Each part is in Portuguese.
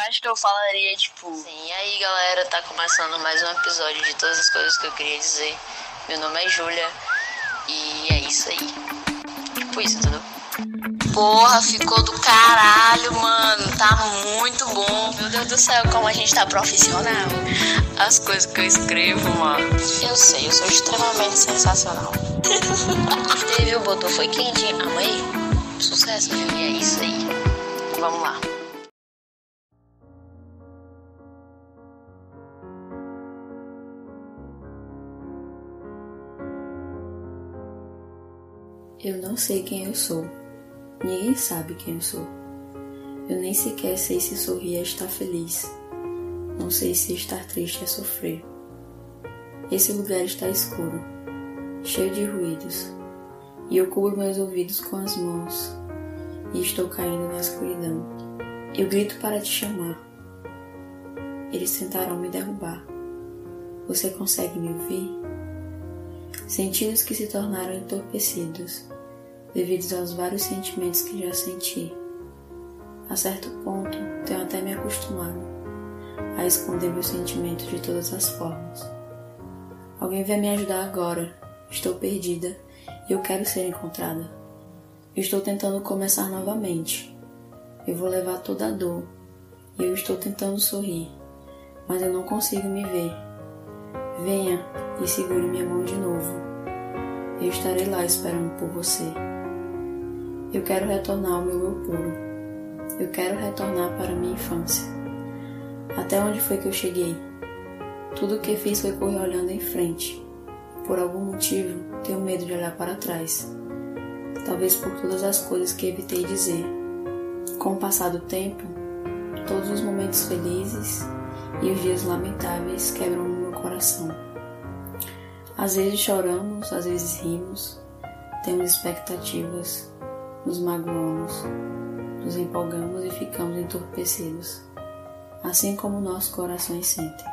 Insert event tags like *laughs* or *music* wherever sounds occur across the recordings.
acho que eu falaria, tipo. Sim, e aí galera, tá começando mais um episódio de todas as coisas que eu queria dizer. Meu nome é Júlia e é isso aí. Tipo isso, entendeu? Porra, ficou do caralho, mano. Tá muito bom. Meu Deus do céu, como a gente tá profissional. As coisas que eu escrevo, mano. Eu sei, eu sou extremamente sensacional. *laughs* Escreveu, botou, foi quente, amei. Sucesso, viu? E é isso aí. Vamos lá. Eu não sei quem eu sou. Ninguém sabe quem eu sou. Eu nem sequer sei se sorrir é estar feliz. Não sei se estar triste é sofrer. Esse lugar está escuro, cheio de ruídos, e eu cubro meus ouvidos com as mãos, e estou caindo na escuridão. Eu grito para te chamar. Eles tentarão me derrubar. Você consegue me ouvir? Sentidos que se tornaram entorpecidos devido aos vários sentimentos que já senti. A certo ponto, tenho até me acostumado a esconder meus sentimentos de todas as formas. Alguém vai me ajudar agora. Estou perdida e eu quero ser encontrada. estou tentando começar novamente. Eu vou levar toda a dor e eu estou tentando sorrir, mas eu não consigo me ver. Venha e segure minha mão de novo. Eu estarei lá esperando por você. Eu quero retornar ao meu eu puro. Eu quero retornar para minha infância. Até onde foi que eu cheguei? Tudo o que fiz foi correr olhando em frente. Por algum motivo, tenho medo de olhar para trás. Talvez por todas as coisas que evitei dizer. Com o passar do tempo, todos os momentos felizes e os dias lamentáveis quebram coração. Às vezes choramos, às vezes rimos, temos expectativas, nos magoamos, nos empolgamos e ficamos entorpecidos, assim como nossos corações sentem.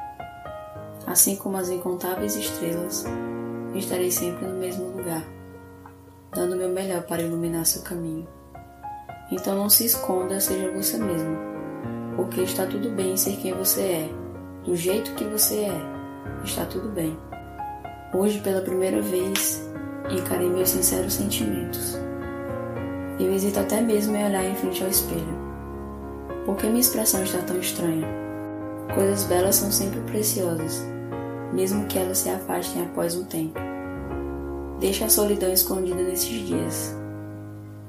Assim como as incontáveis estrelas, estarei sempre no mesmo lugar, dando o meu melhor para iluminar seu caminho. Então não se esconda, seja você mesmo, porque está tudo bem ser quem você é, do jeito que você é, está tudo bem. Hoje, pela primeira vez, encarei meus sinceros sentimentos eu hesito até mesmo em olhar em frente ao espelho. Por que minha expressão está tão estranha? Coisas belas são sempre preciosas, mesmo que elas se afastem após um tempo. Deixe a solidão escondida nesses dias.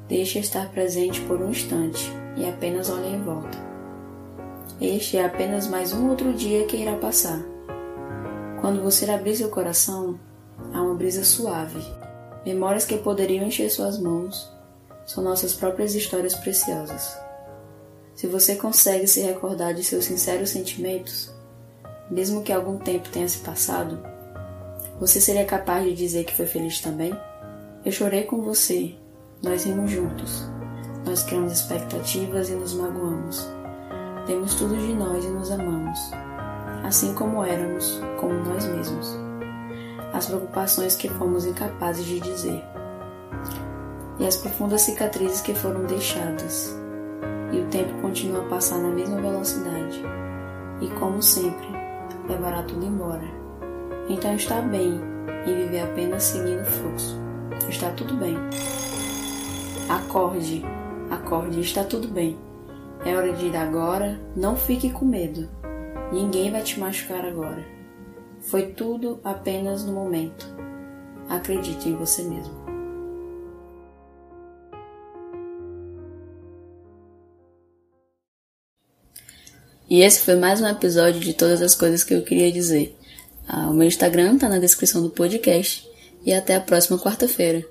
Deixe estar presente por um instante e apenas olhe em volta. Este é apenas mais um outro dia que irá passar. Quando você abrir seu coração, há uma brisa suave, memórias que poderiam encher suas mãos são nossas próprias histórias preciosas. Se você consegue se recordar de seus sinceros sentimentos, mesmo que algum tempo tenha se passado, você seria capaz de dizer que foi feliz também? Eu chorei com você, nós rimos juntos, nós criamos expectativas e nos magoamos. Temos tudo de nós e nos amamos, assim como éramos, como nós mesmos. As preocupações que fomos incapazes de dizer e as profundas cicatrizes que foram deixadas. E o tempo continua a passar na mesma velocidade. E como sempre, levará tudo embora. Então está bem e viver apenas seguindo o fluxo. Está tudo bem. Acorde, acorde, está tudo bem. É hora de ir agora, não fique com medo. Ninguém vai te machucar agora. Foi tudo apenas no momento. Acredite em você mesmo. E esse foi mais um episódio de todas as coisas que eu queria dizer. Ah, o meu Instagram tá na descrição do podcast. E até a próxima quarta-feira.